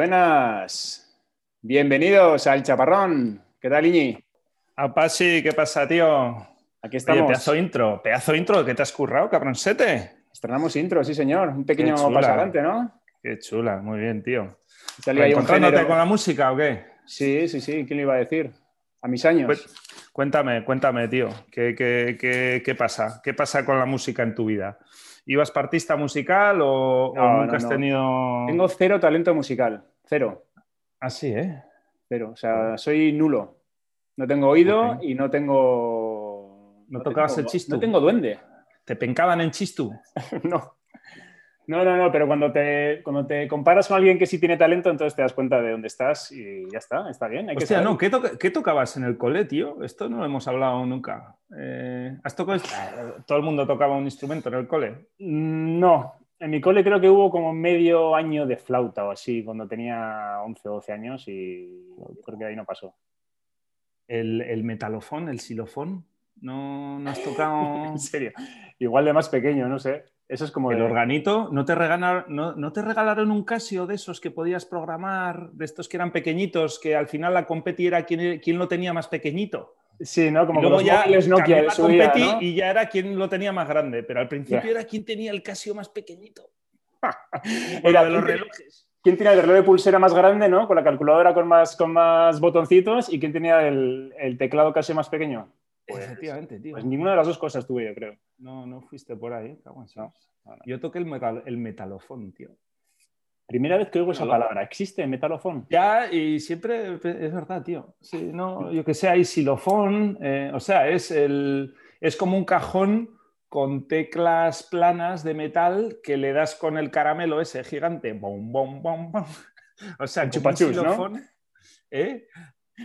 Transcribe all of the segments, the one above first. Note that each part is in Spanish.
Buenas. Bienvenidos al Chaparrón. ¿Qué tal, Iñi? Apasi, ¿qué pasa, tío? Aquí estamos. Oye, pedazo intro, pedazo intro, ¿qué te has currado, cabronsete? Estrenamos intro, sí, señor. Un pequeño paso adelante, ¿no? Qué chula, muy bien, tío. ¿Encontrándote con la música o qué? Sí, sí, sí. ¿Quién lo iba a decir? A mis años. Pues- Cuéntame, cuéntame, tío. ¿Qué, qué- qué- qué pasa? ¿Qué pasa con la música en tu vida? ¿Ibas partista musical o, nunca no, has tenido...? Tengo cero talento musical. Cero. Así, ¿eh? Cero. O sea, soy nulo. No tengo oído y no tengo. ¿No tocabas tengo- el chistu? No tengo duende. ¿Te pencaban en chistu? no. No, no, no, pero cuando te, cuando te comparas con alguien que sí tiene talento, entonces te das cuenta de dónde estás y ya está, está bien. Hay que Hostia, saber. no, ¿qué, toca- qué tocabas en el cole, tío? Esto no lo hemos hablado nunca. Eh, ¿Has tocado? Todo el mundo tocaba un instrumento en el cole. Mm, No, en mi cole creo que hubo como medio año de flauta o así, cuando tenía 11 o 12 años y creo que ahí no pasó. El, el metalofón, el xilofón, ¿no, no has tocado En serio, igual de más pequeño, no sé. Eso es como el de- organito? ¿No te, regalaron, no, no te regalaron un Casio de esos que podías programar, de estos que eran pequeñitos, que al final la competi era quien, quien lo tenía más pequeñito? Sí, ¿no? Como y con luego los ya móviles Nokia la competi ¿no? y ya era quien lo tenía más grande, pero al principio era quien tenía el Casio más pequeñito. Era de los ¿quién- relojes. ¿Quién tenía el reloj de pulsera más grande, ¿no? Con la calculadora con más, con más botoncitos y quién tenía el, el teclado casi más pequeño. Pues- Efectivamente, tío. Pues ninguna de las dos cosas tuve, yo creo. No, no fuiste por ahí. No, no, no. Yo toqué el, metal- el metalofón, tío. Primera vez que oigo esa palabra. ¿Existe metalofón? Ya, y siempre es verdad, tío. Sí, no, yo que sé, hay xilofón, eh, o sea, es, el, es como un cajón con teclas planas de metal que le das con el caramelo ese gigante. Bom, bom, bom, bom. O sea, El chupachus, ¿no? ¿Eh?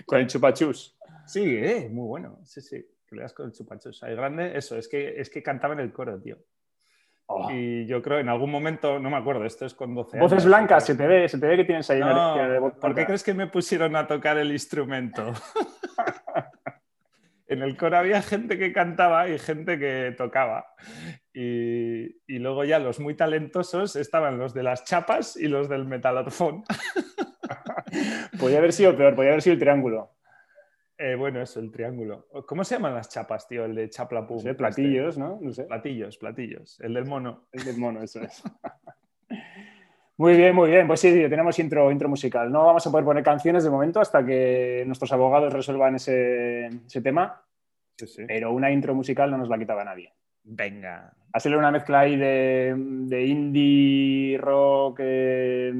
Con el chupachus. Sí, eh, muy bueno. Sí, sí. Que le das con el chupachus ahí grande. Eso, es que, es que cantaba en el coro, tío. Oh. Y yo creo en algún momento, no me acuerdo, esto es con 12 Voces años. blancas, se te ve, se te ve que tienes ahí No, de voz ¿Por qué crees que me pusieron a tocar el instrumento? en el coro había gente que cantaba y gente que tocaba. Y, y luego ya los muy talentosos estaban los de las chapas y los del metalofón. Podría haber sido peor, podría haber sido el triángulo. Eh, bueno, eso, el triángulo. ¿Cómo se llaman las chapas, tío? El de chaplapum. No sé, platillos, ¿no? No sé. Platillos, platillos. El del mono. El del mono, eso es. Muy bien, muy bien. Pues sí, tío, tenemos intro, intro musical. No vamos a poder poner canciones de momento hasta que nuestros abogados resuelvan ese, ese tema, Sí, sí. pero una intro musical no nos la quitaba nadie. Venga. Hacerle una mezcla ahí de, de indie, rock, eh,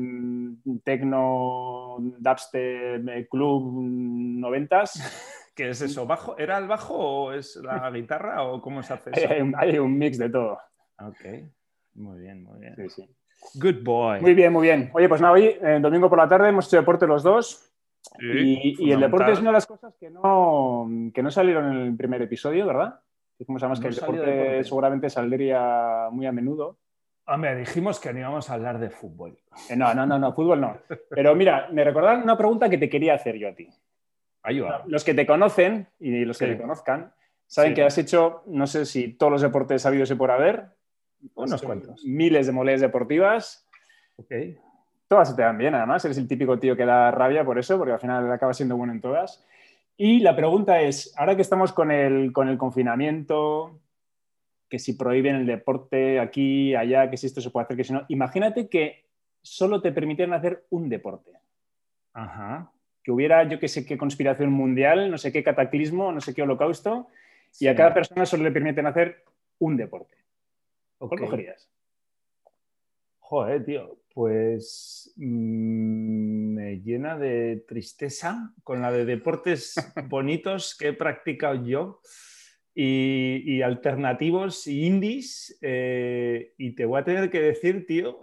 techno, dubstep, eh, club, noventas. ¿Qué es eso? ¿Bajo? ¿Era el bajo o es la guitarra o cómo se hace eso? Hay un, hay un mix de todo. Ok. Muy bien, muy bien. Sí, sí. Good boy. Muy bien, muy bien. Oye, pues nada, hoy, eh, domingo por la tarde, hemos hecho deporte los dos. Sí, Y, y el deporte es una de las cosas que no, que no salieron en el primer episodio, ¿verdad? Dijimos además que No el salió deporte, deporte. seguramente saldría muy a menudo. Hombre, dijimos que no íbamos a hablar de fútbol. Eh, no, no, no, no, fútbol no. Pero mira, me recordaron una pregunta que te quería hacer yo a ti. Va. Los que te conocen y los que Sí. te conozcan saben Sí. que has hecho, no sé si todos los deportes habidos y por haber. Unos Has hecho cuantos. Miles de moles deportivas. Ok. Todas se te dan bien, además. Eres el típico tío que da rabia por eso, porque al final acabas siendo bueno en todas. Y la pregunta es, ahora que estamos con el, con el confinamiento, que si prohíben el deporte aquí, allá, que si esto se puede hacer, que si no, imagínate que solo te permitieran hacer un deporte. Ajá. Que hubiera, yo que sé qué conspiración mundial, no sé qué cataclismo, no sé qué holocausto, y a cada persona solo le permiten hacer un deporte. ¿Cuál cogerías? Joder, tío. Pues mm, me llena de tristeza con la de deportes bonitos que he practicado yo y, y alternativos y indies. eh, y te voy a tener que decir, tío.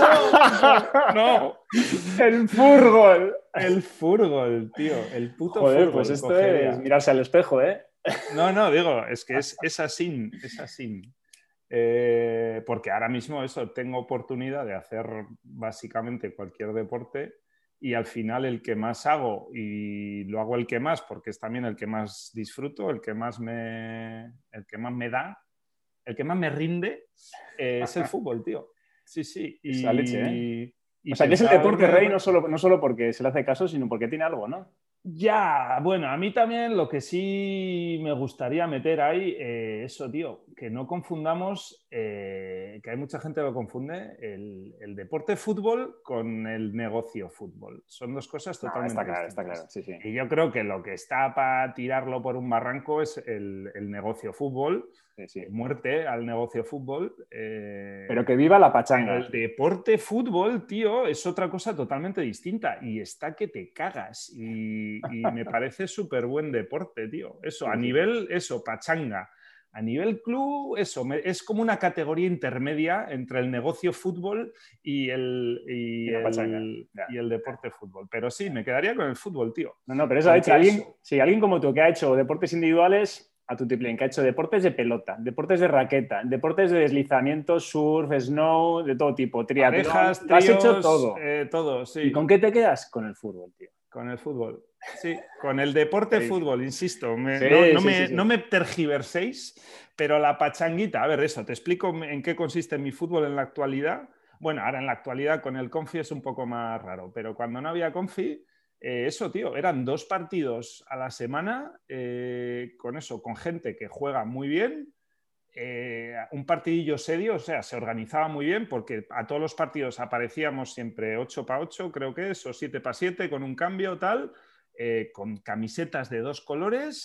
no, no, El fútbol. el fútbol, tío. El puto Joder, fútbol. pues esto cogería. es mirarse al espejo, ¿eh? No, no, digo, es que es, es así, es así. Eh, porque ahora mismo eso, tengo oportunidad de hacer básicamente cualquier deporte y al final el que más hago y lo hago el que más porque es también el que más disfruto, el que más me, el que más me da, el que más me rinde eh, es el fútbol, tío. Sí, sí. Y, la leche, ¿eh? o sea, que es el deporte rey no solo, no solo porque se le hace caso, sino porque tiene algo, ¿no? Ya, bueno, a mí también lo que sí me gustaría meter ahí, eh, eso, tío, que no confundamos, eh, que hay mucha gente que lo confunde, el, deporte fútbol con el negocio fútbol. Son dos cosas totalmente está claro, Está claro, sí, sí. Y yo creo que lo que está para tirarlo por un barranco es el, negocio fútbol, muerte al negocio fútbol. Eh, Pero que viva la pachanga. El deporte fútbol, tío, es otra cosa totalmente distinta y está que te cagas. Y y, me parece súper buen deporte, tío. Eso, a nivel, eso, pachanga. A nivel club, eso, es como una categoría intermedia entre el negocio fútbol y el, y, el, deporte fútbol. Pero sí, me quedaría con el fútbol, tío. No, no, pero eso ha hecho alguien, sí, alguien como tú que ha hecho deportes individuales a tu tiplén, que ha hecho deportes de pelota, deportes de raqueta, deportes de deslizamiento, surf, snow, de todo tipo, triatlón. has hecho todo. Eh, todo, sí. ¿Y con qué te quedas? Con el fútbol, tío. Con el fútbol. Sí, con el deporte fútbol, insisto. no, me, tergiverséis, pero la pachanguita, a ver, eso, te explico en qué consiste mi fútbol en la actualidad. Bueno, ahora en la actualidad con el Confi es un poco más raro, pero cuando no había Confi, eh, eso, tío, eran dos partidos a la semana eh, con eso, con gente que juega muy bien, eh, un partidillo serio, o sea, se organizaba muy bien porque a todos los partidos aparecíamos siempre 8 para 8, creo que es, o 7 para 7, con un cambio tal. Eh, con camisetas de dos colores.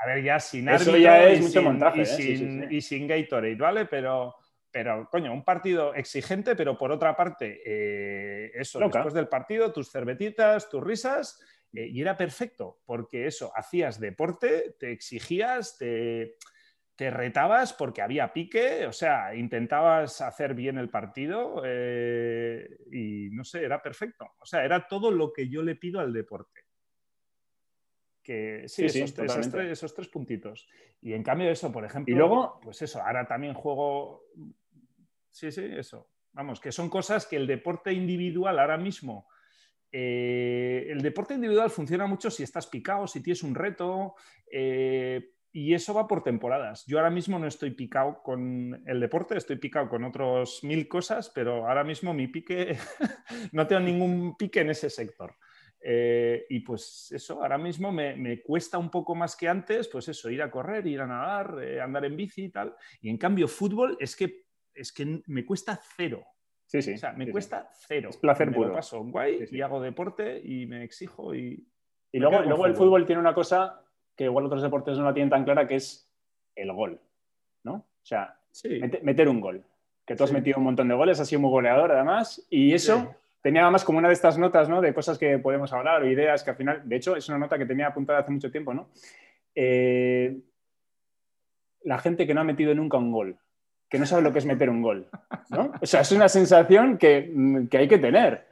A ver, ya sin Eso ya es mucho montaje. ¿eh? Y, sin, Gatorade, ¿vale? Pero, pero, coño, un partido exigente, pero por otra parte, eh, eso, después del partido, tus cervetitas, tus risas, y era perfecto, porque eso, hacías deporte, te exigías, te, te retabas porque había pique, o sea, intentabas hacer bien el partido y no sé, era perfecto. O sea, era todo lo que yo le pido al deporte sí, esos, tres, puntitos. Y en cambio eso, por ejemplo, y luego, pues eso, ahora también juego, sí, sí, eso. Vamos, que son cosas que el deporte individual ahora mismo, eh, el deporte individual funciona mucho si estás picado, si tienes un reto, eh, y eso va por temporadas. Yo ahora mismo no estoy picado con el deporte, estoy picado con otros mil cosas, pero ahora mismo mi pique, no tengo ningún pique en ese sector. Eh, y pues eso, ahora mismo me, cuesta un poco más que antes, pues eso, ir a correr, ir a nadar, eh, andar en bici y tal. Y en cambio, fútbol es que, es que me cuesta cero. Sí, sí. O sea, me cuesta cero. Es placer me puro. paso guay y hago deporte y me exijo y... Y luego, luego el fútbol tiene una cosa que igual otros deportes no la tienen tan clara, que es el gol, ¿no? O sea, meter un gol. Que tú has metido un montón de goles, has sido muy goleador además, y eso tenía además como una de estas notas, ¿no? De cosas que podemos hablar o ideas que al final, de hecho, es una nota que tenía apuntada hace mucho tiempo, ¿no? Eh, la gente que no ha metido nunca un gol, que no sabe lo que es meter un gol, ¿no? O sea, es una sensación que, hay que tener.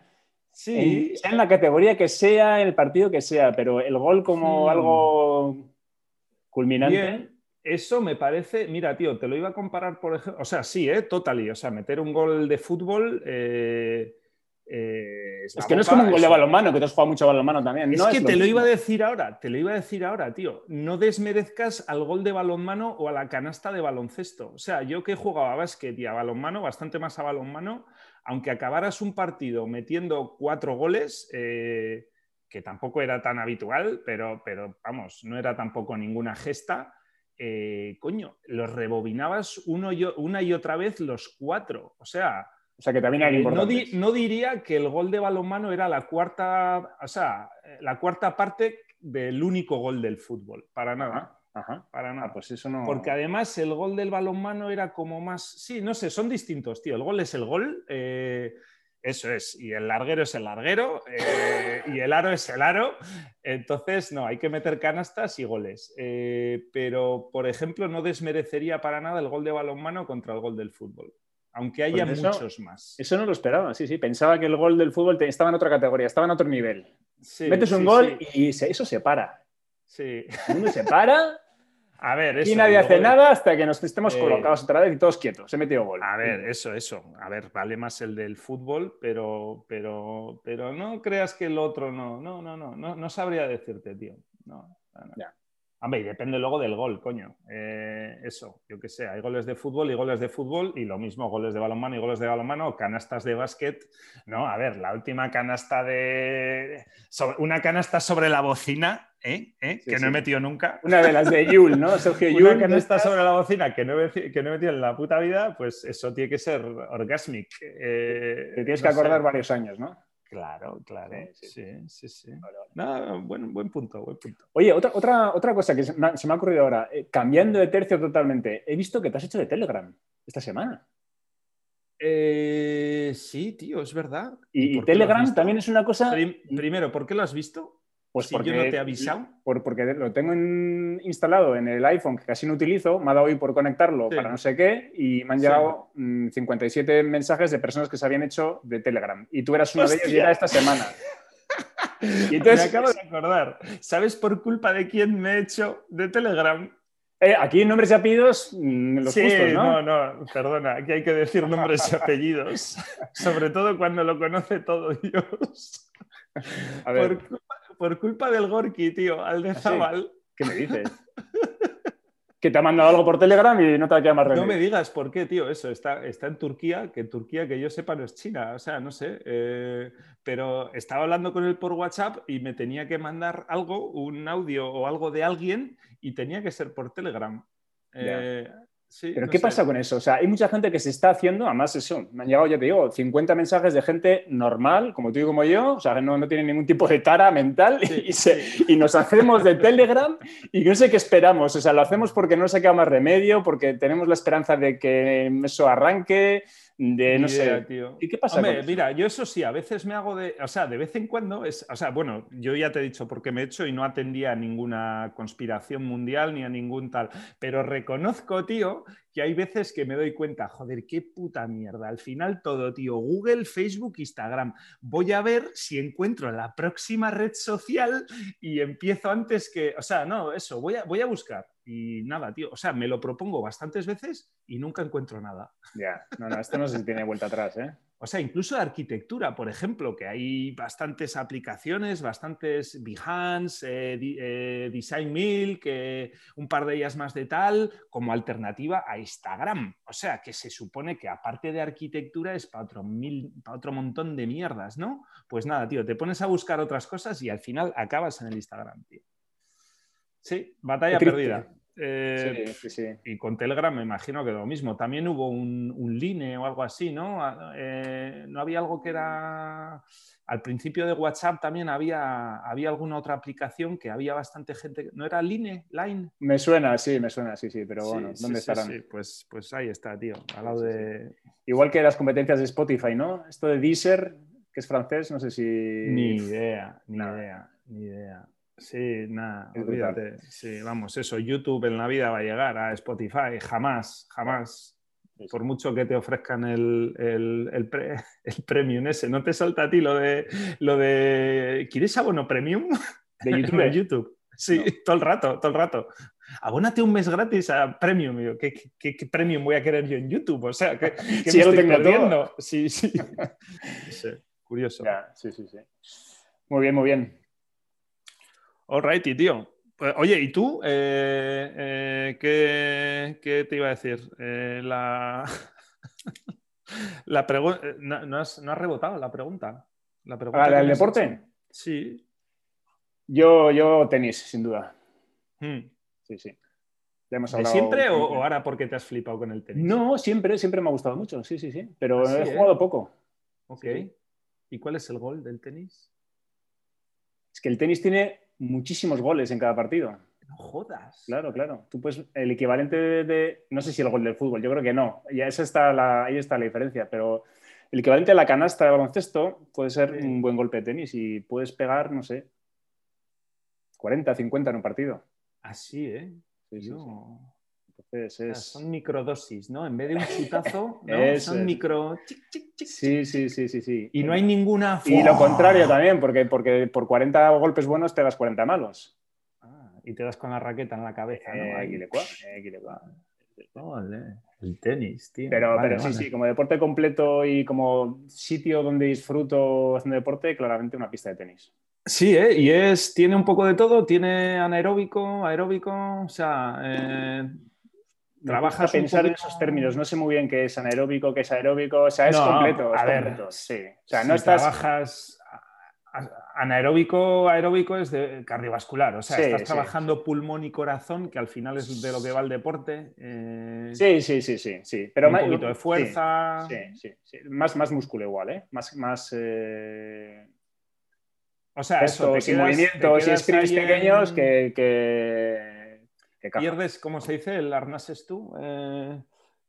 Sí. En, sea en la categoría que sea, en el partido que sea, pero el gol como algo culminante. Eso me parece, mira, tío, te lo iba a comparar, por ejemplo, o sea, sí, ¿eh? Totally, o sea, meter un gol de fútbol, eh, eh, es, que no es como un gol de balonmano, que te has jugado mucho balonmano también. Es que te lo iba a decir ahora, te lo iba a decir ahora, tío. No desmerezcas al gol de balonmano o a la canasta de baloncesto. O sea, yo que he jugado a básquet y a balonmano, bastante más a balonmano, aunque acabaras un partido metiendo cuatro goles, eh, que tampoco era tan habitual, pero, pero vamos, no era tampoco ninguna gesta. Eh, coño, los rebobinabas uno una y otra vez los cuatro. O sea, o sea que también hay eh, no, diría que el gol de balonmano era la cuarta, o sea, la cuarta parte del único gol del fútbol, para nada. Ajá, Para nada. Ah, pues eso no. Porque además el gol del balonmano era como más. Sí, no sé, son distintos, tío. El gol es el gol. Eh, eso es. Y el larguero es el larguero. Eh, y el aro es el aro. Entonces, no, hay que meter canastas y goles. pero, por ejemplo, no desmerecería para nada el gol de balonmano contra el gol del fútbol aunque haya pues muchos más. Eso no lo esperaba, sí, sí. Pensaba que el gol del fútbol estaba en otra categoría, estaba en otro nivel. Metes un gol y eso se para. Sí. El se para. A ver, Y nadie hace nada hasta que nos estemos colocados otra vez y todos quietos. Se metió gol. A ver, eso, eso. A ver, vale más el del fútbol, pero, pero, pero no creas que el otro no. No, no, no. No, no sabría decirte, tío. No, Ya. Hombre, y depende luego del gol, coño. Eh, eso, yo qué sé, hay goles de fútbol y goles de fútbol y lo mismo, goles de balonmano y goles de balonmano, canastas de básquet. No, a ver, la última canasta de... una canasta sobre la bocina, ¿eh? ¿Eh? que no he metido nunca. Una de las de Yul, ¿no? Sergio Yul. Una canasta sobre la bocina que no, he, que no he metido en la puta vida, pues eso tiene que ser orgasmic. Te tienes que acordar varios años, ¿no? Claro, claro. Sí, sí, sí. buen, buen, punto, buen punto. Oye, otra, otra, otra cosa que se me, ha, ocurrido ahora, eh, cambiando de tercio totalmente, he visto que te has hecho de Telegram esta semana. Eh, sí, tío, es verdad. Y, Telegram también es una cosa. primero, ¿por qué lo has visto? Pues porque, yo no te he avisado. porque lo tengo instalado en el iPhone que casi no utilizo, me ha dado hoy por conectarlo para no sé qué y me han llegado 57 mm, mensajes de personas que se habían hecho de Telegram. Y tú eras uno de ellos y era esta semana. y entonces, me acabo de acordar. ¿Sabes por culpa de quién me he hecho de Telegram? Eh, aquí nombres y apellidos, mm, los sí, ¿no? No, no, perdona, aquí hay que decir nombres y apellidos, sobre todo cuando lo conoce todo Dios. A ver por culpa del Gorky, tío, al de ¿Ah, Zabal. ¿Qué me dices? que te ha mandado algo por Telegram y no te ha quedado más remedio. No me digas por qué, tío, eso está, está en Turquía, que Turquía, que yo sepa, no es China, o sea, no sé, eh, pero estaba hablando con él por WhatsApp y me tenía que mandar algo, un audio o algo de alguien y tenía que ser por Telegram. Eh, pero ¿qué pasa con eso? O sea, hay mucha gente que se está haciendo, además eso, me han llegado, ya te digo, 50 mensajes de gente normal, como tú y como yo, o sea, que no, no tiene ningún tipo de tara mental y, y, nos hacemos de Telegram y no sé qué esperamos, o sea, lo hacemos porque no se queda más remedio, porque tenemos la esperanza de que eso arranque, de no sé, tío. ¿Y qué pasa? mira, yo eso sí, a veces me hago de, o sea, de vez en cuando es, o sea, bueno, yo ya te he dicho por qué me he hecho y no atendía a ninguna conspiración mundial ni a ningún tal, pero reconozco, tío, hay veces que me doy cuenta, joder, qué puta mierda. Al final todo, tío, Google, Facebook, Instagram. Voy a ver si encuentro la próxima red social y empiezo antes que, o sea, no, eso, voy a, voy a buscar y nada, tío. O sea, me lo propongo bastantes veces y nunca encuentro nada. Ya, no, no, esto no se tiene vuelta atrás, ¿eh? O sea, incluso de arquitectura, por ejemplo, que hay bastantes aplicaciones, bastantes Behance, eh, eh, Design Mill, que un par de ellas más de tal, como alternativa a Instagram. O sea, que se supone que aparte de arquitectura es para otro, mil, para otro montón de mierdas, ¿no? Pues nada, tío, te pones a buscar otras cosas y al final acabas en el Instagram, tío. Sí, batalla perdida. Eh, y con Telegram me imagino que lo mismo. También hubo un, Line o algo así, ¿no? Ah, eh, ¿No había algo que era... Al principio de WhatsApp también había, había alguna otra aplicación que había bastante gente... ¿No era Line? Line? Me suena, sí, me suena, sí, sí, pero bueno, ¿dónde estarán? Sí, pues, pues ahí está, tío. Al lado de... Igual que las competencias de Spotify, ¿no? Esto de Deezer, que es francés, no sé si... Ni idea, ni idea, ni idea. Sí, nada, olvídate. Sí, vamos, eso, YouTube en la vida va a llegar a Spotify, jamás, jamás. Por mucho que te ofrezcan el, el, el, premium ese, ¿no te salta a ti lo de, lo de ¿quieres abono premium? De YouTube. de YouTube. Sí, todo el rato, todo el rato. Abónate un mes gratis a Premium. ¿Qué, qué, qué, premium voy a querer yo en YouTube? O sea, ¿qué, qué me estoy perdiendo? Sí, sí. sí. Curioso. sí, sí, sí. Muy bien, muy bien. Alrighty, tío. Pues, oye, ¿y tú? Eh, eh, ¿qué, te iba a decir? Eh, la la pregunta. No, has, rebotado la pregunta. La pregunta ¿El deporte? Sí. Yo, yo tenis, sin duda. Hmm. Sí, sí. ¿De siempre o, ahora porque te has flipado con el tenis? No, siempre, siempre me ha gustado mucho, sí, sí, sí. Pero he jugado poco. Ok. ¿Y cuál es el gol del tenis? Es que el tenis tiene muchísimos goles en cada partido. No jodas. Claro, claro. Tú puedes, el equivalente de, no sé si el gol del fútbol, yo creo que no. Ya esa está la, ahí está la diferencia, pero el equivalente a la canasta de baloncesto puede ser un buen golpe de tenis y puedes pegar, no sé, 40, 50 en un partido. Así, ¿eh? Sí, sí, son microdosis, ¿no? En vez de un chutazo, ¿no? son micro. sí, sí, sí, sí, sí. Y no hay ninguna. Y lo contrario también, porque, porque por 40 golpes buenos te das 40 malos. Ah, y te das con la raqueta en la cabeza, ¿no? Eh, aquí le cua, aquí le El tenis, tío. Pero, pero sí, sí, como deporte completo y como sitio donde disfruto haciendo deporte, claramente una pista de tenis. Sí, ¿eh? y es, tiene un poco de todo, tiene anaeróbico, aeróbico, o sea, eh, trabajas pensar en esos términos, no sé muy bien qué es anaeróbico, qué es aeróbico, o sea, es completo. a ver, sí. O sea, no estás... trabajas anaeróbico, aeróbico es de cardiovascular, o sea, estás trabajando pulmón y corazón, que al final es de lo que va el deporte. Eh, sí, sí, sí, sí, sí. Pero un poquito de fuerza. Sí, sí, Más, más músculo igual, ¿eh? Más, más eh, O sea, eso, te movimientos y sprints pequeños que, que, Pierdes, ¿cómo se dice? El arnés tú. Eh,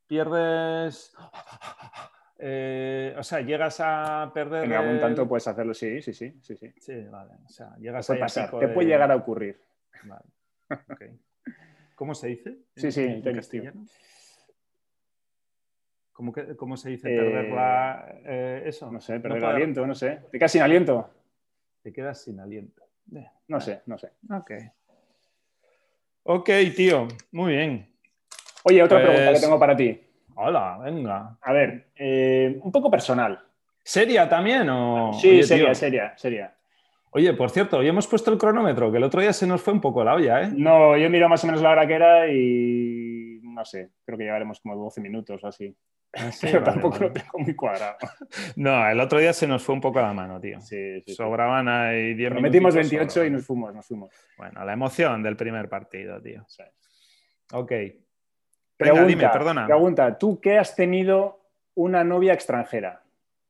pierdes eh, o sea, llegas a perder. En algún tanto puedes hacerlo, sí, sí, sí. Sí, sí. vale. O sea, llegas puede, pasar, te puede llegar a ocurrir. Vale. ¿Cómo se dice? Sí, sí, en, castellano. ¿Cómo, ¿Cómo, se dice perder eh, la, eh, eso? No sé, perder el aliento, no sé. ¿Te quedas sin aliento? Te quedas sin aliento. No sé, no sé. Ok. Ok, tío, muy bien. Oye, otra pregunta que pues tengo para ti. Hola, venga. A ver, eh, un poco personal. ¿Seria también o...? Sí, seria, seria, seria. Oye, por cierto, hoy hemos puesto el cronómetro, que el otro día se nos fue un poco la olla, ¿eh? No, yo miro más o menos la hora que era y no sé, creo que llevaremos como 12 minutos o así. Ah, Pero tampoco lo tengo muy cuadrado. No, el otro día se nos fue un poco la mano, tío. Sí, sí, Sobraban ahí 10 minutos. Metimos 28 y nos fuimos, nos fuimos. Bueno, la emoción del primer partido, tío. Ok. Pregunta, perdona. Pregunta, ¿tú qué has tenido una novia extranjera?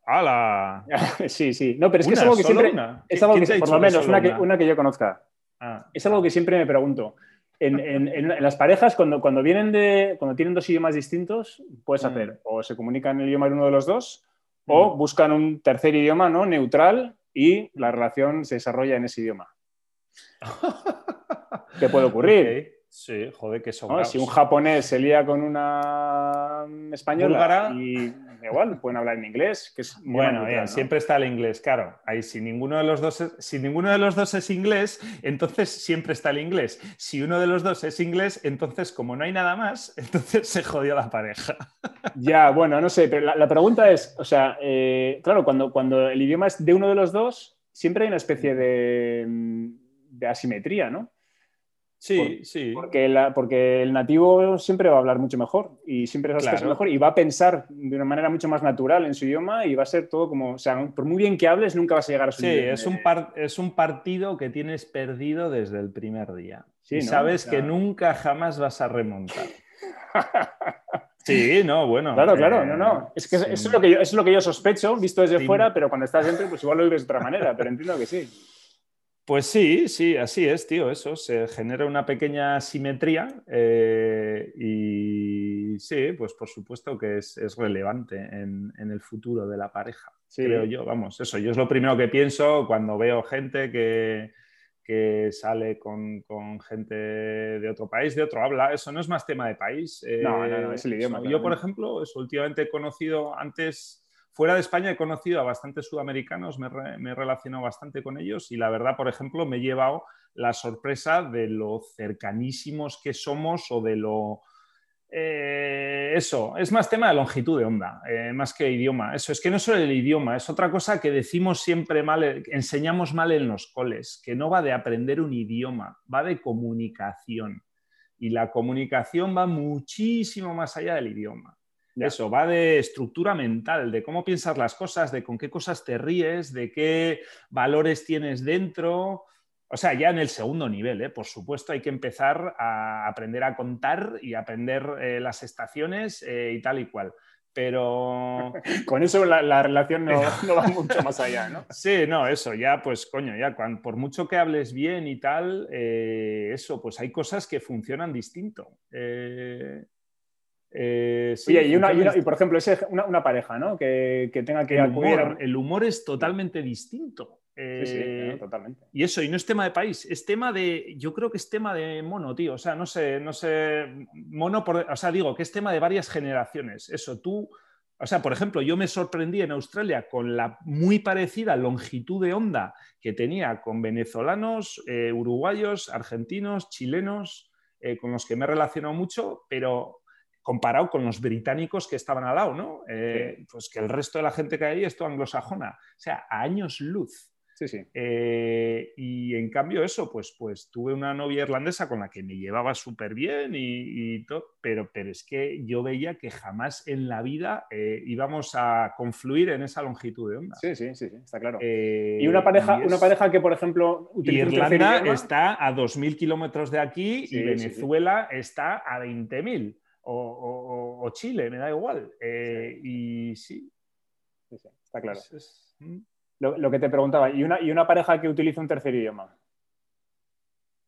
¡Hala! sí, sí. No, pero es que es algo que siempre. Es algo que, por lo menos, una que, yo conozca. Ah. es algo que siempre me pregunto. En, las parejas, cuando, cuando vienen de. cuando tienen dos idiomas distintos, puedes mm. hacer o se comunican en el idioma de uno de los dos, o mm. buscan un tercer idioma, ¿no? Neutral, y la relación se desarrolla en ese idioma. ¿Qué puede ocurrir? Sí, joder, que son. Si un japonés se lía con una española y igual pueden hablar en inglés, que es bueno, siempre está el inglés, claro. Ahí si ninguno de los dos es, si ninguno de los dos es inglés, entonces siempre está el inglés. Si uno de los dos es inglés, entonces como no hay nada más, entonces se jodió la pareja. Ya, bueno, no sé, pero la, pregunta es, o sea, eh, claro, cuando, cuando el idioma es de uno de los dos, siempre hay una especie de, de asimetría, ¿no? Sí, sí. Porque, porque, el nativo siempre va a hablar mucho mejor y siempre va a mejor y va a pensar de una manera mucho más natural en su idioma y va a ser todo como, o sea, por muy bien que hables, nunca vas a llegar a su Sí, es, un es un partido que tienes perdido desde el primer día. y sabes que nunca jamás vas a remontar. Sí, no, bueno. Claro, claro, no, no. Eh, es que eso, es lo que yo, es lo que yo sospecho, visto desde fuera, pero cuando estás dentro, pues igual lo vives de otra manera, pero entiendo que sí. Pues sí, sí, así es, tío, eso, se genera una pequeña simetría eh, y sí, pues por supuesto que es, relevante en, el futuro de la pareja, creo yo, vamos, eso, yo es lo primero que pienso cuando veo gente que, sale con, gente de otro país, de otro habla, eso no es más tema de país. no, no, no, es el idioma. yo, por ejemplo, eso, últimamente he conocido antes Fuera de España he conocido a bastantes sudamericanos, me, he relacionado bastante con ellos y la verdad, por ejemplo, me he llevado la sorpresa de lo cercanísimos que somos o de lo... Eh, eso, es más tema de longitud de onda, eh, más que idioma. Eso, es que no solo el idioma, es otra cosa que decimos siempre mal, enseñamos mal en los coles, que no va de aprender un idioma, va de comunicación. Y la comunicación va muchísimo más allá del idioma. Eso, va de estructura mental, de cómo piensas las cosas, de con qué cosas te ríes, de qué valores tienes dentro. O sea, ya en el segundo nivel, ¿eh? por supuesto, hay que empezar a aprender a contar y aprender eh, las estaciones eh, y tal y cual. Pero. Con eso la, relación no, va mucho más allá, ¿no? Sí, no, eso, ya, pues, coño, ya, por mucho que hables bien y tal, eso, pues hay cosas que funcionan distinto. Eh, y, por ejemplo, es una, pareja, ¿no? Que, tenga que el humor, el humor es totalmente distinto. sí, sí, eh, totalmente. Y eso, y no es tema de país, es tema de, yo creo que es tema de mono, tío. O sea, no sé, no sé, mono, por, o sea, digo que es tema de varias generaciones. Eso, tú, o sea, por ejemplo, yo me sorprendí en Australia con la muy parecida longitud de onda que tenía con venezolanos, eh, uruguayos, argentinos, chilenos, con los que me he relacionado mucho, pero comparado con los británicos que estaban al lado, ¿no? Eh, pues que el resto de la gente que hay es toda anglosajona. O sea, a años luz. Sí, sí. Eh, y en cambio eso, pues, pues tuve una novia irlandesa con la que me llevaba súper bien y, todo, pero, pero es que yo veía que jamás en la vida eh, íbamos a confluir en esa longitud de onda. Sí, sí, sí, está claro. y una pareja, una pareja que, por ejemplo, Irlanda está a 2.000 kilómetros de aquí y Venezuela está a 20.000. O, Chile, me da igual. y sí. está claro. Mm lo, que te preguntaba, ¿y una, ¿y una pareja que utiliza un tercer idioma?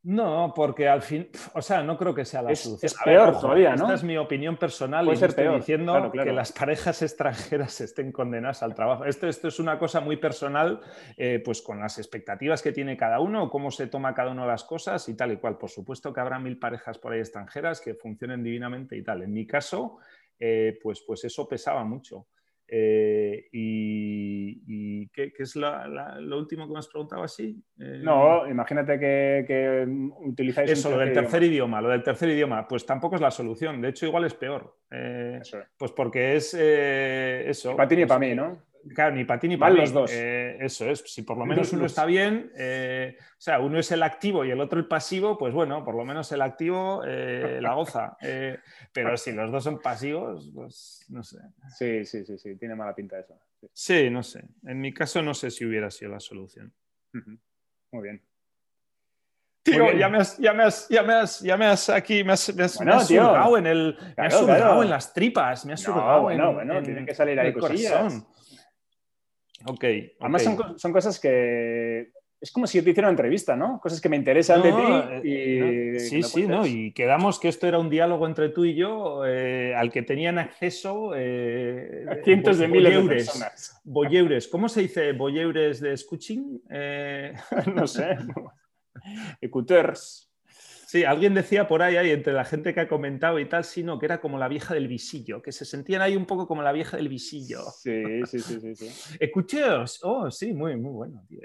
No, porque al fin, o sea, no creo que sea la solución. Es peor todavía, ¿no? Esta es mi opinión personal y estoy diciendo que las parejas extranjeras estén condenadas al trabajo. Esto, esto es una cosa muy personal, eh, pues con las expectativas que tiene cada uno, cómo se toma cada de las cosas y tal y cual. Por supuesto que habrá mil parejas por ahí extranjeras que funcionen divinamente y tal. En mi caso, eh, pues, pues eso pesaba mucho. Eh, y, ¿qué, es lo último que me has preguntado así? Eh, no, imagínate que, utilizáis... Eso, lo del tercer idioma. Lo del tercer idioma, pues tampoco es la solución. De hecho, igual es peor. Eh, pues porque es eso. Para ti ni para mí, ¿no? Claro, ni para ti ni para los dos. Eh, eso es, si por lo menos uno está bien, eh, o sea, uno es el activo y el otro el pasivo, pues bueno, por lo menos el activo eh, la goza. pero si los dos son pasivos, pues no sé. Sí, sí, sí, sí, tiene mala pinta eso. Sí. no sé. En mi caso no sé si hubiera sido la solución. Muy bien. Tío, ya me has, ya me has, ya me has, ya me has aquí, me has, me has, me surgado en el, me has surgado en las tripas, me has surgado bueno, en, bueno, tiene que salir ahí cosillas. Ok. Además Son, cosas que es como si yo te hiciera una entrevista, ¿no? Cosas que me interesan de ti. Eh, y, sí, sí, ¿no? Y quedamos que esto era un diálogo entre tú y yo eh, al que tenían acceso eh, cientos de miles de personas. Boyeures. ¿Cómo se dice boyeures de escuching? no sé. Ecuters. Sí, alguien decía por ahí, ahí, entre la gente que ha comentado y tal, sino que era como la vieja del visillo, que se sentían ahí un poco como la vieja del visillo. Sí, sí, sí, sí. sí. oh, sí, muy, muy bueno, tío.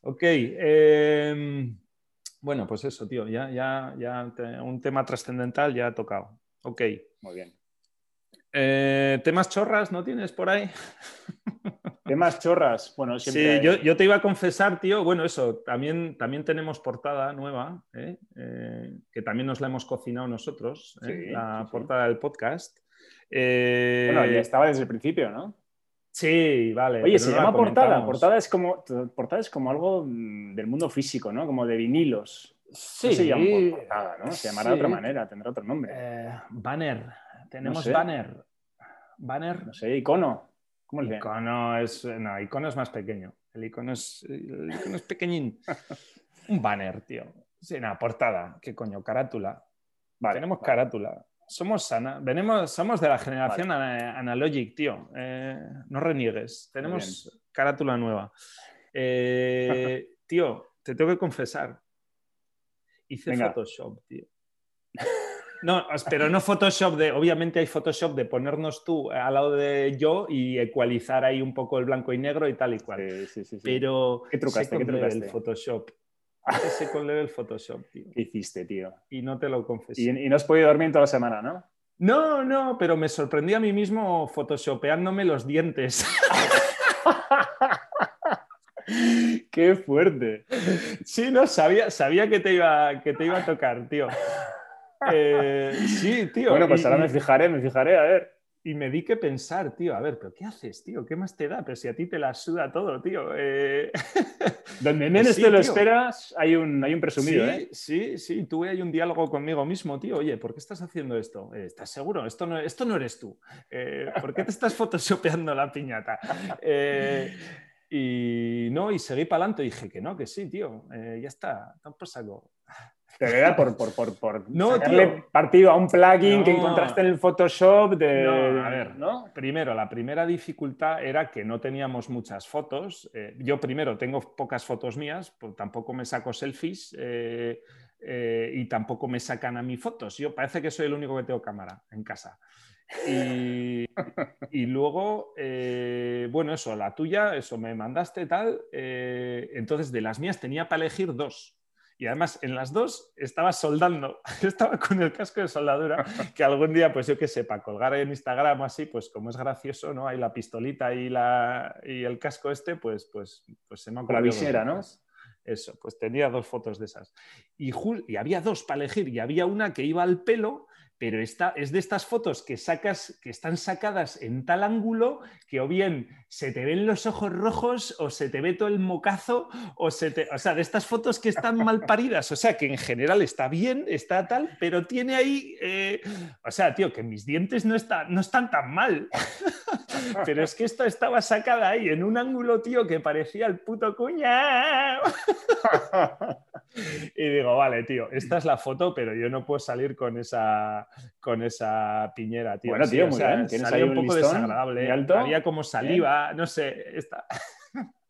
ok. Em, bueno, pues eso, tío, ya, ya, ya un tema trascendental ya ha tocado. Ok. Muy bien. Eh, ¿Temas chorras no tienes por ahí? Temas chorras. Bueno, siempre. Sí, yo, te iba a confesar, tío. Bueno, eso, también, también tenemos portada nueva, ¿eh? Eh, que también nos la hemos cocinado nosotros, la portada del podcast. bueno, ya estaba desde el principio, ¿no? Sí, vale. Oye, se llama portada. Portada es, como, portada es como algo del mundo físico, ¿no? Como de vinilos. Sí. se llama portada, ¿no? Se llamará de otra manera, tendrá otro nombre. banner. Tenemos banner. Banner. No sé, icono. ¿Cómo el icono es. No, icono es más pequeño. El icono es, es pequeñín. Un banner, tío. Sí, una portada. ¿Qué coño? Carátula. Vale, Tenemos carátula. Somos sana. Venimos, somos de la generación analogic, tío. Eh, no reniegues. Tenemos carátula nueva. Eh, tío, te tengo que confesar. Hice Photoshop, tío. No, pero no Photoshop de, obviamente hay Photoshop de ponernos tú al lado de yo y ecualizar ahí un poco el blanco y negro y tal y cual. Sí, sí, sí, pero ¿Qué trucaste? ¿Qué trucaste? El Photoshop. Ese con el Photoshop, tío. ¿Qué hiciste, tío? Y no te lo confesé. Y, y no has podido dormir toda la semana, ¿no? No, no, pero me sorprendí a mí mismo photoshopeándome los dientes. ¡Qué fuerte! Sí, no, sabía, sabía que, te iba, que te iba a tocar, tío. Eh, sí, tío. Bueno, pues ahora me fijaré, me fijaré, a ver. Y me di que pensar, tío, a ver, pero ¿qué haces, tío? ¿Qué más te da? Pero si a ti te la suda todo, tío. Eh... Donde menos te lo esperas, hay un, hay un presumido, sí, ¿eh? Sí, sí, tuve ahí un diálogo conmigo mismo, tío. Oye, ¿por qué estás haciendo esto? Eh, ¿Estás seguro? Esto no, esto no eres tú. Eh, ¿Por qué te estás photoshopeando la piñata? y no, y seguí para adelante y dije que no, que sí, tío. ya está, por saco. Pero era por, por, por, por no, sacarle partido a un plugin que encontraste en el Photoshop. De, a ver, ¿no? primero, la primera dificultad era que no teníamos muchas fotos. Eh, yo primero tengo pocas fotos mías, pues tampoco me saco selfies eh, eh, y tampoco me sacan a mí fotos. Yo parece que soy el único que tengo cámara en casa. Y, y luego, bueno, eso, la tuya, eso me mandaste tal. entonces, de las mías tenía para elegir dos Y además, en las dos estaba soldando, estaba con el casco de soldadura, que algún día, pues yo qué sé, para colgar en Instagram así, pues como es gracioso, ¿no? Hay la pistolita y, la, y el casco este, pues, pues, pues se me ha la visera, ¿no? Eso, pues tenía dos fotos de esas. Y, y había dos para elegir, y había una que iba al pelo pero esta, es de estas fotos que sacas, que están sacadas en tal ángulo que o bien se te ven los ojos rojos o se te ve todo el mocazo o se te, o sea, de estas fotos que están mal paridas, o sea, que en general está bien, está tal, pero tiene ahí, eh, o sea, tío, que mis dientes no, no están tan mal, pero es que esto estaba sacada ahí en un ángulo, tío, que parecía el puto cuña. y digo, vale, tío, esta es la foto, pero yo no puedo salir con esa, con esa piñera, tío. Bueno, tío, muy bien. Tienes ahí un, poco desagradable. Alto? Había como saliva, no sé. Esta...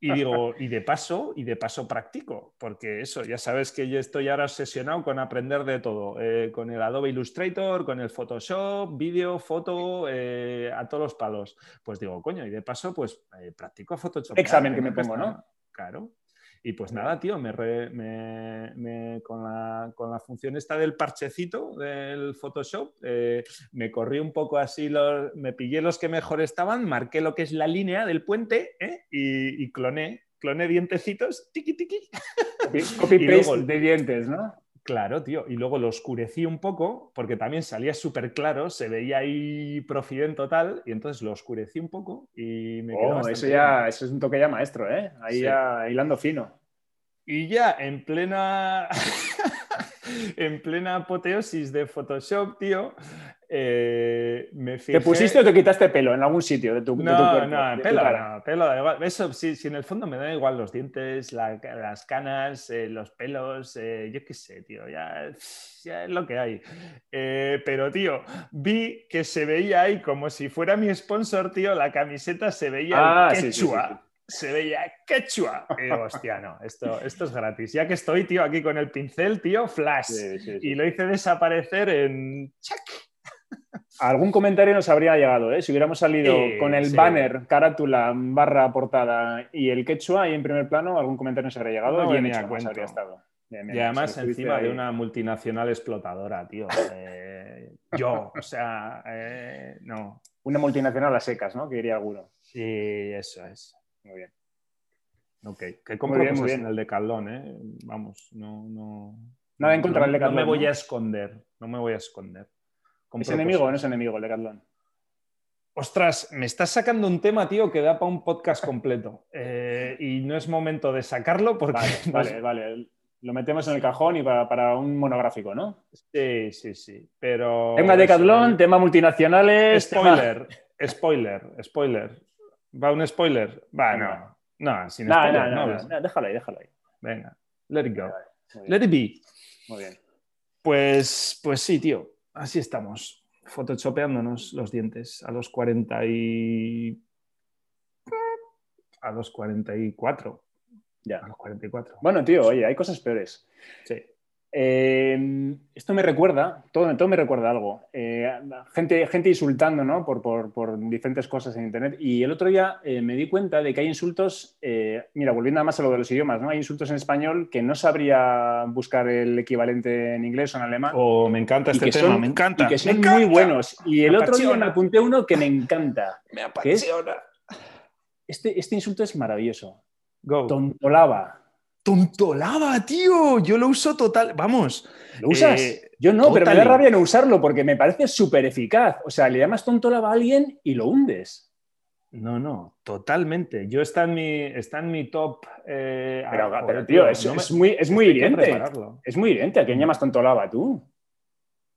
Y digo, y de paso, y de paso practico, porque eso, ya sabes que yo estoy ahora obsesionado con aprender de todo, eh, con el Adobe Illustrator, con el Photoshop, vídeo, foto, eh, a todos los palos. Pues digo, coño, y de paso, pues eh, practico a Photoshop. Examen que me pongo, ¿no? Claro. Y pues nada, tío, me, con, la, con, la, función esta del parchecito del Photoshop, eh, me corrí un poco así, los, me pillé los que mejor estaban, marqué lo que es la línea del puente ¿eh? y, y, cloné, cloné dientecitos, tiqui tiqui. Copy paste de dientes, ¿no? Claro, tío. Y luego lo oscurecí un poco, porque también salía súper claro, se veía ahí profiden total, y entonces lo oscurecí un poco y me quedó oh, eso ya, eso es un toque ya maestro, ¿eh? Ahí ya hilando fino. Y ya en plena, en plena apoteosis de Photoshop, tío, eh, me fijé... ¿Te pusiste o te quitaste pelo en algún sitio de tu, no, de tu cuerpo? No, pelo, no, pelo, igual. Eso sí, sí, en el fondo me da igual los dientes, la, las canas, eh, los pelos, eh, yo qué sé, tío, ya, ya, es lo que hay. Eh, pero, tío, vi que se veía ahí como si fuera mi sponsor, tío, la camiseta se veía ah, quechua. Sí, sí, sí se veía quechua. Digo, hostia, no, esto, esto es gratis. Ya que estoy, tío, aquí con el pincel, tío, flash. Sí, sí, sí. Y lo hice desaparecer en... ¡Chac! Algún comentario nos habría llegado, ¿eh? Si hubiéramos salido Sí, con el sí. banner, carátula, barra portada y el quechua ahí en primer plano, algún comentario nos habría llegado. No bien venía hecho, habría estado. Bien, bien, Y además encima de una multinacional explotadora, tío. Eh, yo, o sea, eh, no. Una multinacional a secas, ¿no? Que diría alguno. Sí, eso es. Muy bien. Ok, que compro Muy bien, muy en el Decathlon, ¿eh? Vamos, no, no... Nada en contra no, del Decathlon, No me voy a esconder, no me voy a esconder. Compro ¿Es enemigo o no es enemigo el Decathlon? Ostras, me estás sacando un tema, tío, que da para un podcast completo. Eh, y no es momento de sacarlo porque... Vale, no vale, vale. Lo metemos en el cajón y para, para un monográfico, ¿no? Sí, sí, sí. Pero. Tema Decathlon, tema multinacionales. tema- Spoiler, spoiler, spoiler. ¿Va un spoiler? Va, no. No, sin No, spoiler. no, no, déjalo ahí, déjalo ahí. Venga, let it go. Vale. Let it be. Muy bien. Pues, pues sí, tío. Así estamos. Photoshopeándonos los dientes a los 40 y. A los 44. Ya. A los 44. Bueno, tío, oye, hay cosas peores. Sí. Eh, esto me recuerda, todo, todo me recuerda algo. Eh, gente, gente insultando ¿no? por, por- por diferentes cosas en Internet. Y el otro día eh, me di cuenta de que hay insultos, eh, mira, volviendo además a lo de los idiomas, ¿no? hay insultos en español que no sabría buscar el equivalente en inglés o en alemán. Oh, me encanta este tema, son- me encanta. Y que son encanta. muy buenos. Y el otro día me apunté uno que me encanta. Me apasiona. Este, este insulto es maravilloso. Go. Tontolaba. Tontolaba, tío. Yo lo uso total. Vamos. ¿Lo usas? Eh, Yo no, pero me da rabia no usarlo porque me parece súper eficaz. O sea, le llamas tontolaba a alguien y lo hundes. No, no, totalmente. Yo está en mi, está en mi top. eh, Pero, ah, pero, joder, tío, es, no me- es muy, es muy hiriente. Es muy hiriente. ¿A quién llamas tontolaba tú?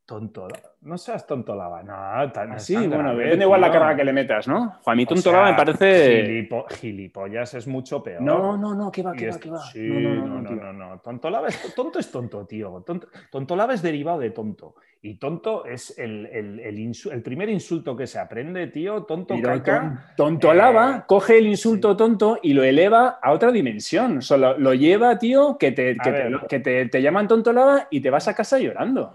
Tontola. No seas tontolaba. No, tan Así, bueno, depende igual la carga que le metas, ¿no? Jo, a mí O tontolaba sea, me parece... gilipo- gilipollas es mucho peor. No, no, no, que va, que va, que va. Sí, no, no, no, no, no. Tontolaba es, tonto es tonto, tío. Tonto, tontolaba es derivado de tonto. Y tonto es el, el, el insu- el primer insulto que se aprende, tío. Tonto, Pero caca. ton- tontolaba Eh, coge el insulto tonto y lo eleva a otra dimensión. O sea, lo, lo lleva, tío, que, te, que, te, que te, te llaman tontolaba y te vas a casa llorando.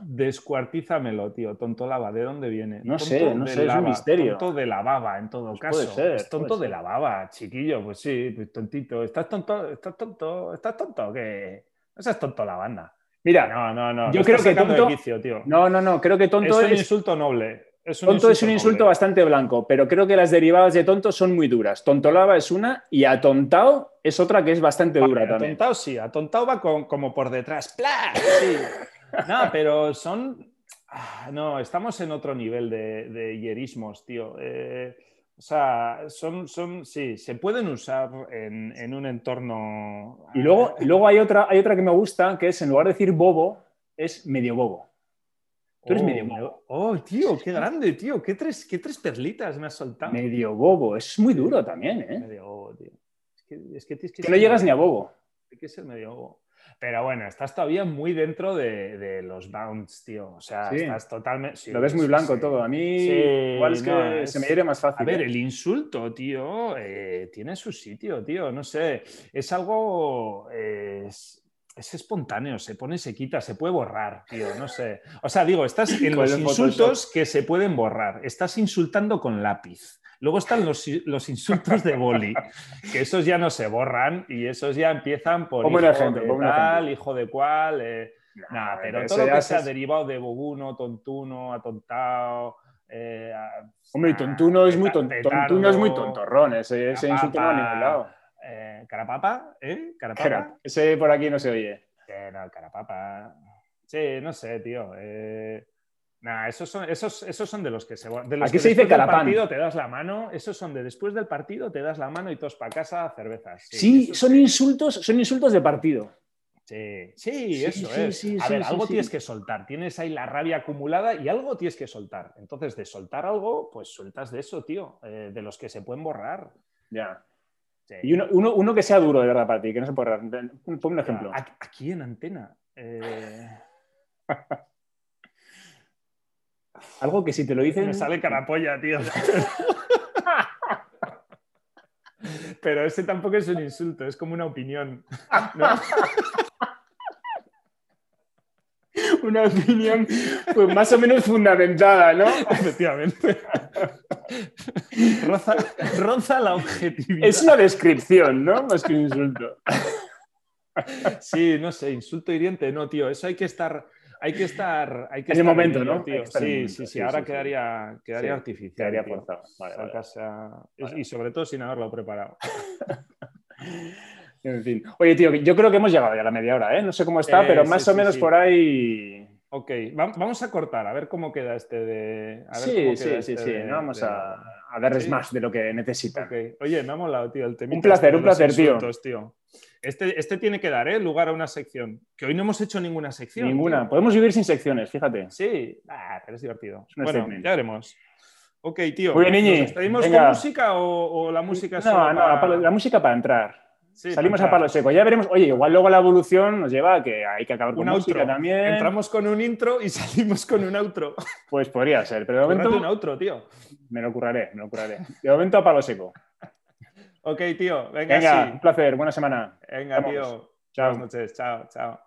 Matizamelo, tío. Tonto lava, ¿de dónde viene? No sé, no sé, es un misterio. Tonto de la baba, en todo Pues caso. puede ser, es tonto puede de ser. la baba, chiquillo. Pues sí, pues tontito. ¿Estás tonto? ¿Estás tonto? ¿Estás tonto? ¿Qué? No seas tonto la banda. Mira, No, no, no. Yo creo que tonto- tío. no, no, no, creo que tonto es un es, insulto noble. Es un tonto es un insulto noble. bastante blanco, pero creo que las derivadas de tonto son muy duras. Tontolaba es una y atontado es otra que es bastante dura también. Atontado sí, atontado va con- como por detrás. ¡Pla! Sí. No, pero son. Ah, No, estamos en otro nivel de, de hierismos, tío. Eh, o sea, son, son, sí, se pueden usar en, en un entorno. Y luego, y luego hay, otra, hay otra que me gusta, que es en lugar de decir bobo, es medio bobo. Tú eres Oh, medio me- bobo. Oh, tío, qué grande, tío. Qué tres, qué tres perlitas me has soltado. Medio bobo, es muy duro también, ¿eh? Medio bobo, tío. Es que, es que tienes que Que no llegas ni a bobo. Hay que ser medio bobo. Pero bueno, estás todavía muy dentro de, de los bounds, tío. O sea, Sí. estás totalmente. sí, Lo ves muy blanco sí. todo. A mí igual es que es- se me hiere más fácil. A ver, ¿eh? el insulto, tío, eh, tiene su sitio, tío. No sé, es algo. eh, es, es espontáneo, se pone, se quita, se puede borrar, tío. No sé. O sea, digo, estás en los insultos que se pueden borrar. Estás insultando con lápiz. Luego están los, los insultos de boli, que esos ya no se borran y esos ya empiezan por hijo ejemplo, de tal, hijo de cual. eh, Nah, pero todo lo que sea es- derivado de bobuno, tontuno, atontado. eh, Hombre, tontuno es muy, peta- ton- petardo, tontuno es muy tontorrón. Ese, ese insulto no a ningún lado. eh, carapapa, ¿eh? Carapapa. Ese por aquí no se oye. Eh, no, carapapa. Sí, no sé, tío. Eh, nah, esos son, esos, esos son de los que se. De los Aquí que se dice después del carapán. partido te das la mano. Esos son de después del partido te das la mano y todos para casa cervezas. Sí, son sí. insultos, son insultos de partido. Sí, sí, Sí, eso sí, es. sí, a ver, algo tienes que soltar. Tienes ahí la rabia acumulada y algo tienes que soltar. Entonces, de soltar algo, pues sueltas de eso, tío. eh, de los que se pueden borrar. Ya. Y uno, uno, uno que sea duro de verdad para ti, que no se puede borrar. Pon un ejemplo. Aquí aquí en antena. eh, Algo que si te lo dicen. me sale carapolla, tío. Pero ese tampoco es un insulto, es como una opinión. ¿no? Una opinión pues, más o menos fundamentada, ¿no? Efectivamente. roza, roza la objetividad. Es una descripción, ¿no? Más que un insulto. Sí, no sé, insulto hiriente, no, tío. Eso hay que estar. Hay que estar. Hay que En el momento, ¿no? Tío. Sí, momento, sí, sí, sí, Ahora sí, sí. quedaría, quedaría Sí, artificial. Quedaría forzado. Vale, vale. Aunque sea- Vale. Y sobre todo sin haberlo preparado. En fin. Oye, tío, yo creo que hemos llegado ya a la media hora, ¿eh? No sé cómo está, Eh, pero sí, más o sí, menos sí. por ahí. Ok, va- vamos a cortar, a ver cómo queda este de. a ver Sí, cómo sí, queda sí, este sí. de- No vamos a, a darles Sí. más de lo que necesitan. Ok. Oye, me ha molado, tío, el temita Un placer, este un placer, tío. insultos, tío. Este, este tiene que dar, ¿eh? Lugar a una sección. Que hoy no hemos hecho ninguna sección. Ninguna. tío. Podemos vivir sin secciones, fíjate. Sí, ah, pero es divertido. Es bueno, ya veremos. Ok, tío. Muy bien, Iñi. ¿Nos despedimos con música o, o la música No, no, para- la música para entrar. Sí, Salimos a palo seco. Ya veremos. Oye, igual luego la evolución nos lleva a que hay que acabar con Un música outro. también. Entramos con un intro y salimos con un outro. Pues podría ser, pero de Cúrrate un momento outro, tío. me lo curraré, me lo curraré. De momento a palo seco. Ok, tío. Venga, Venga, sí. un placer, buena semana. Venga, Vamos. tío. Chao. Buenas noches. Chao, chao.